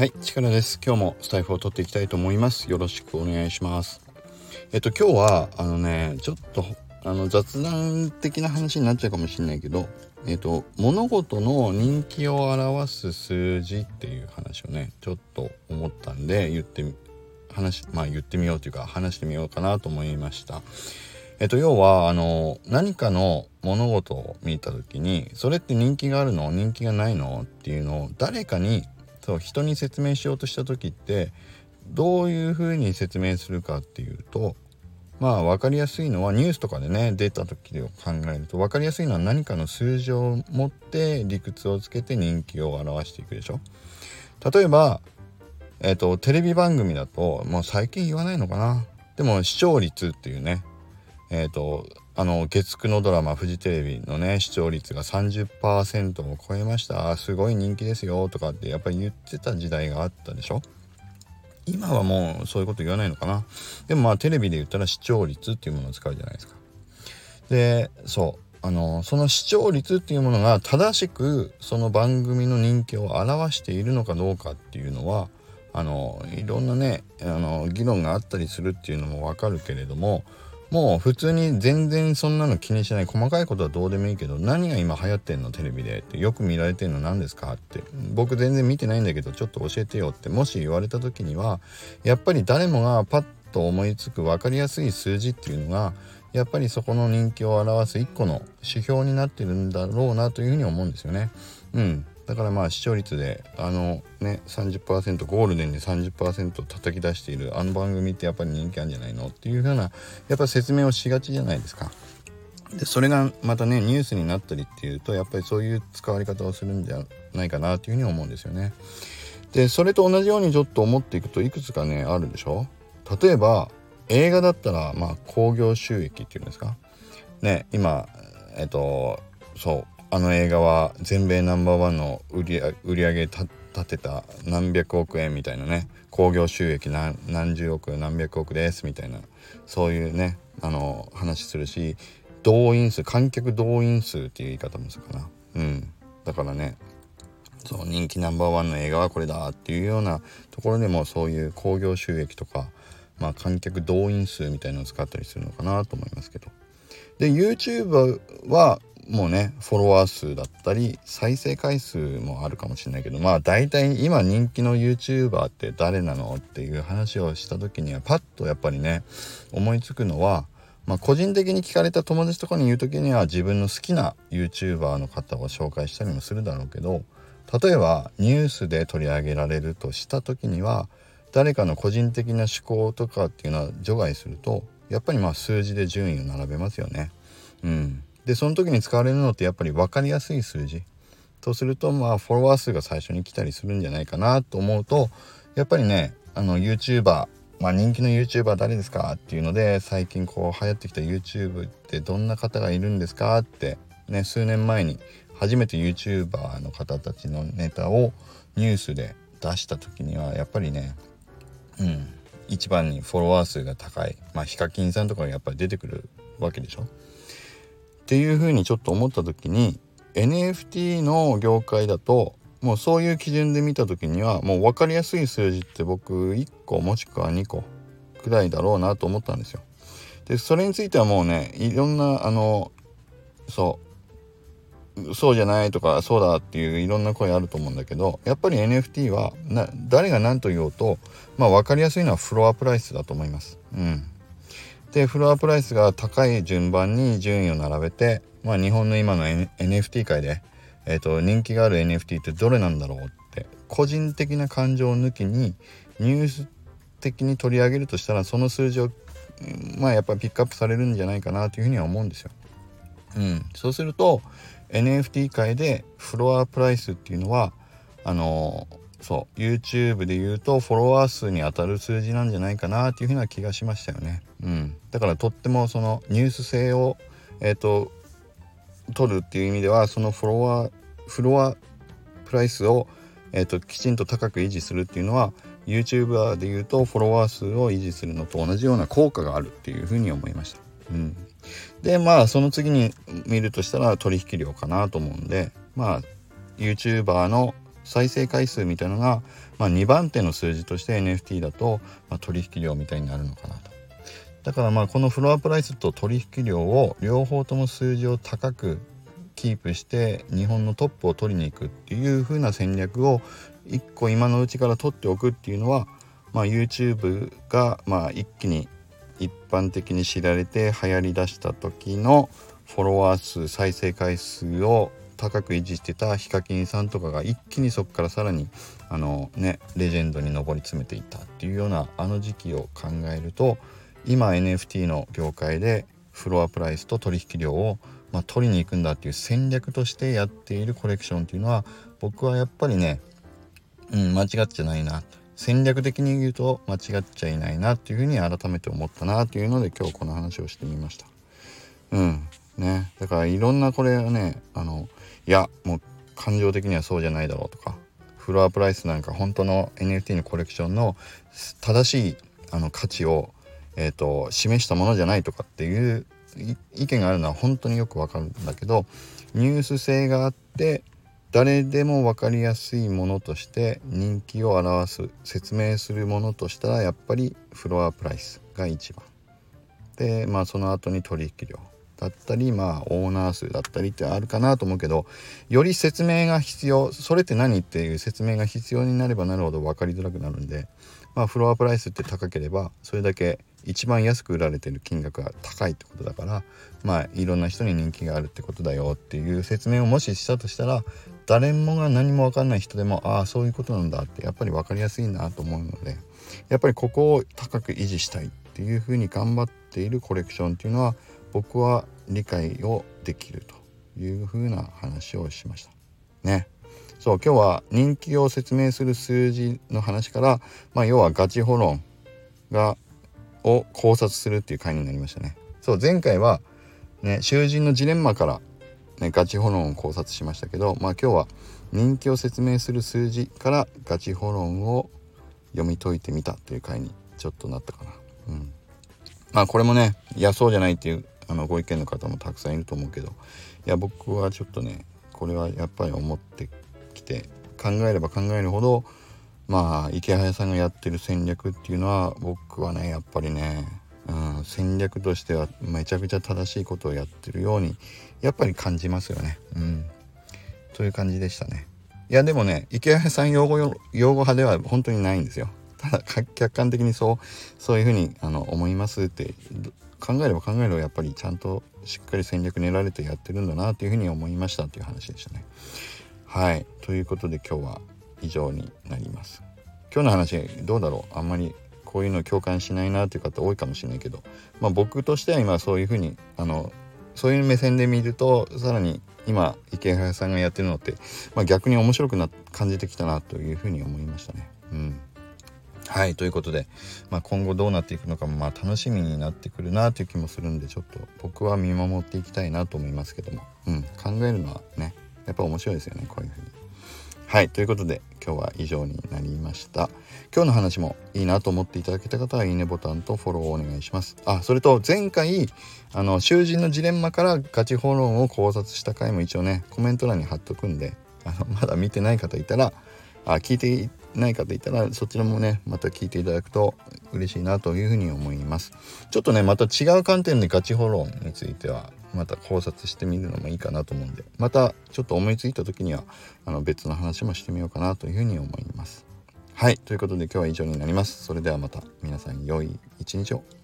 はい力です。今日もスタイフを取っていきたいと思います。よろしくお願いします。えっと今日はあのねちょっとあの雑談的な話になっちゃうかもしれないけどえっと物事の人気を表す数字っていう話をねちょっと思ったんで言って話まあ言ってみようというか話してみようかなと思いました。えっと、要は、あの、何かの物事を見た時に、それって人気があるの？人気がないの？っていうのを誰かに、そう、人に説明しようとした時って、どういうふうに説明するかっていうと、まあ分かりやすいのはニュースとかでね出た時を考えると分かりやすいのは何かの数字を持って理屈をつけて人気を表していくでしょ。例えばえっ、ー、とテレビ番組だともう最近言わないのかな。でも視聴率っていうねえっ、ー、とあの月9のドラマフジテレビのね視聴率が30%を超えました。すごい人気ですよとかってやっぱり言ってた時代があったでしょ？今はもうそういうこと言わないのかな？でもまあテレビで言ったら視聴率っていうものを使うじゃないですか。でそうあのその視聴率っていうものが正しくその番組の人気を表しているのかどうかっていうのはあのいろんなねあの議論があったりするっていうのもわかるけれどももう普通に全然そんなの気にしない細かいことはどうでもいいけど何が今流行ってんのテレビでってよく見られてんの何ですかって僕全然見てないんだけどちょっと教えてよってもし言われた時にはやっぱり誰もがパッと思いつく分かりやすい数字っていうのがやっぱりそこの人気を表す一個の指標になってるんだろうなというふうに思うんですよね。うんだからまあ視聴率であのね30%ゴールデンで30%叩き出しているあの番組ってやっぱり人気あるんじゃないのっていうふうなやっぱ説明をしがちじゃないですか。でそれがまたねニュースになったりっていうとやっぱりそういう使われ方をするんじゃないかなというふうに思うんですよね。でそれと同じようにちょっと思っていくといくつかねあるでしょ例えば映画だったらまあ興行収益っていうんですかね今えっとそうあの映画は全米ナンバーワンの売り上げ立てた何百億円みたいなね。興行収益何何十億何百億ですみたいな。そういうねあの話するし動員数観客動員数っていう言い方もするかな。うん。だからねそう人気ナンバーワンの映画はこれだっていうようなところでもそういう興行収益とかまあ観客動員数みたいなのを使ったりするのかなと思いますけど。で YouTube はもうねフォロワー数だったり再生回数もあるかもしれないけどまあ大体今人気の YouTuber って誰なのっていう話をした時にはパッとやっぱりね思いつくのはまあ、個人的に聞かれた友達とかに言う時には自分の好きな YouTuber の方を紹介したりもするだろうけど例えばニュースで取り上げられるとした時には誰かの個人的な思考とかっていうのは除外するとやっぱりまあ数字で順位を並べますよね。うん、でその時に使われるのってやっぱり分かりやすい数字。とするとまあフォロワー数が最初に来たりするんじゃないかなと思うとやっぱりねあの YouTuber まあ人気の YouTuber 誰ですかっていうので最近こう流行ってきた YouTube ってどんな方がいるんですかってね数年前に初めて YouTuber の方たちのネタをニュースで出した時にはやっぱりねうん一番にフォロワー数が高いまあヒカキンさんとかがやっぱり出てくるわけでしょ。っていうふうにちょっと思った時に NFT の業界だともうそういう基準で見た時にはもう分かりやすい数字って僕1個もしくは2個くらいだろうなと思ったんですよ。でそれについてはもうねいろんなあのそうそうじゃないとかそうだっていういろんな声あると思うんだけどやっぱり NFT はな誰が何と言おうとまあ分かりやすいのはフロアプライスだと思います。うんでフロアプライスが高い順番に順位を並べて、まあ、日本の今の、N、NFT 界で、えーと、人気がある NFT ってどれなんだろうって個人的な感情を抜きにニュース的に取り上げるとしたらその数字をまあやっぱりピックアップされるんじゃないかなというふうには思うんですよ。うん、そうすると NFT 界でフロアプライスっていうのはあのーそう YouTube で言うとフォロワー数に当たる数字なんじゃないかなっていうふうな気がしましたよね。うん、だからとってもそのニュース性をえ、ー、と取るっていう意味ではそのフォロワーフロアプライスを、えーと、きちんと高く維持するっていうのは YouTuber で言うとフォロワー数を維持するのと同じような効果があるっていうふうに思いました。うん、でまあその次に見るとしたら取引量かなと思うんでまあ YouTuber の再生回数みたいなのが、まあ、2番手の数字として NFT だと、まあ、取引量みたいになるのかなと。だからまあこのフロアプライスと取引量を両方とも数字を高くキープして日本のトップを取りに行くっていう風な戦略を1個今のうちから取っておくっていうのは、まあ、YouTube がまあ一気に一般的に知られて流行りだした時のフォロワー数再生回数を高く維持してたヒカキンさんとかが一気にそこからさらにあのねレジェンドに上り詰めていったっていうようなあの時期を考えると今 NFT の業界でフロアプライスと取引量を、まあ、取りに行くんだっていう戦略としてやっているコレクションっていうのは僕はやっぱりね、うん、間違っちゃないな戦略的に言うと間違っちゃいないなっていうふうに改めて思ったなっていうので今日この話をしてみました。うんね。だからいろんなこれはねあのいやもう感情的にはそうじゃないだろうとかフロアプライスなんか本当の NFT のコレクションの正しいあの価値をえーと、示したものじゃないとかっていう意見があるのは本当によくわかるんだけどニュース性があって誰でも分かりやすいものとして人気を表す説明するものとしたらやっぱりフロアプライスが一番。でまあその後に取引量。だったりまあオーナー数だったりってあるかなと思うけどより説明が必要それって何っていう説明が必要になればなるほど分かりづらくなるんでまあフロアプライスって高ければそれだけ一番安く売られてる金額が高いってことだからまあいろんな人に人気があるってことだよっていう説明をもししたとしたら誰もが何も分かんない人でもああそういうことなんだってやっぱり分かりやすいなと思うのでやっぱりここを高く維持したいっていうふうに頑張っているコレクションっていうのは僕は理解をできるというふうな話をしました。ね。そう今日は人気を説明する数字の話から、まあ、要はガチホロンがを考察するっていう回になりましたね。そう前回はね囚人のジレンマから、ね、ガチホロンを考察しましたけど、まあ、今日は人気を説明する数字からガチホロンを読み解いてみたという回にちょっとなったかな。うん、まあこれもねいやそうじゃないっていうあのご意見の方もたくさんいると思うけどいや僕はちょっとねこれはやっぱり思ってきて考えれば考えるほどまあ池早さんがやってる戦略っていうのは僕はねやっぱりね、うん、戦略としてはめちゃくちゃ正しいことをやってるようにやっぱり感じますよね。うん、という感じでしたね。いやでもね池早さん用語用語派では本当にないんですよ。ただ客観的にそうそういうふうにあの思いますって考えれば考えればやっぱりちゃんとしっかり戦略練られてやってるんだなというふうに思いましたっていう話でしたね。はい。ということで今日は以上になります。今日の話どうだろう？あんまりこういうの共感しないなという方多いかもしれないけど、まあ、僕としては今そういうふうにあのそういう目線で見るとさらに今池原さんがやってるのって、まあ、逆に面白くな感じてきたなというふうに思いましたね。うん。はいということで、まあ、今後どうなっていくのかもまあ楽しみになってくるなという気もするんでちょっと僕は見守っていきたいなと思いますけども、うん、考えるのはねやっぱ面白いですよねこういうふうに。はいということで今日は以上になりました。今日の話もいいなと思っていただけた方はいいねボタンとフォローをお願いします。あそれと前回あの囚人のジレンマからガチフォローを考察した回も一応ねコメント欄に貼っとくんであのまだ見てない方いたらあ聞いてない方いたらそちらもねまた聞いていただくと嬉しいなというふうに思いますちょっとねまた違う観点でガチホローについてはまた考察してみるのもいいかなと思うんでまたちょっと思いついた時にはあの別の話もしてみようかなというふうに思います。はいということで今日は以上になります。それではまた皆さん良い一日を。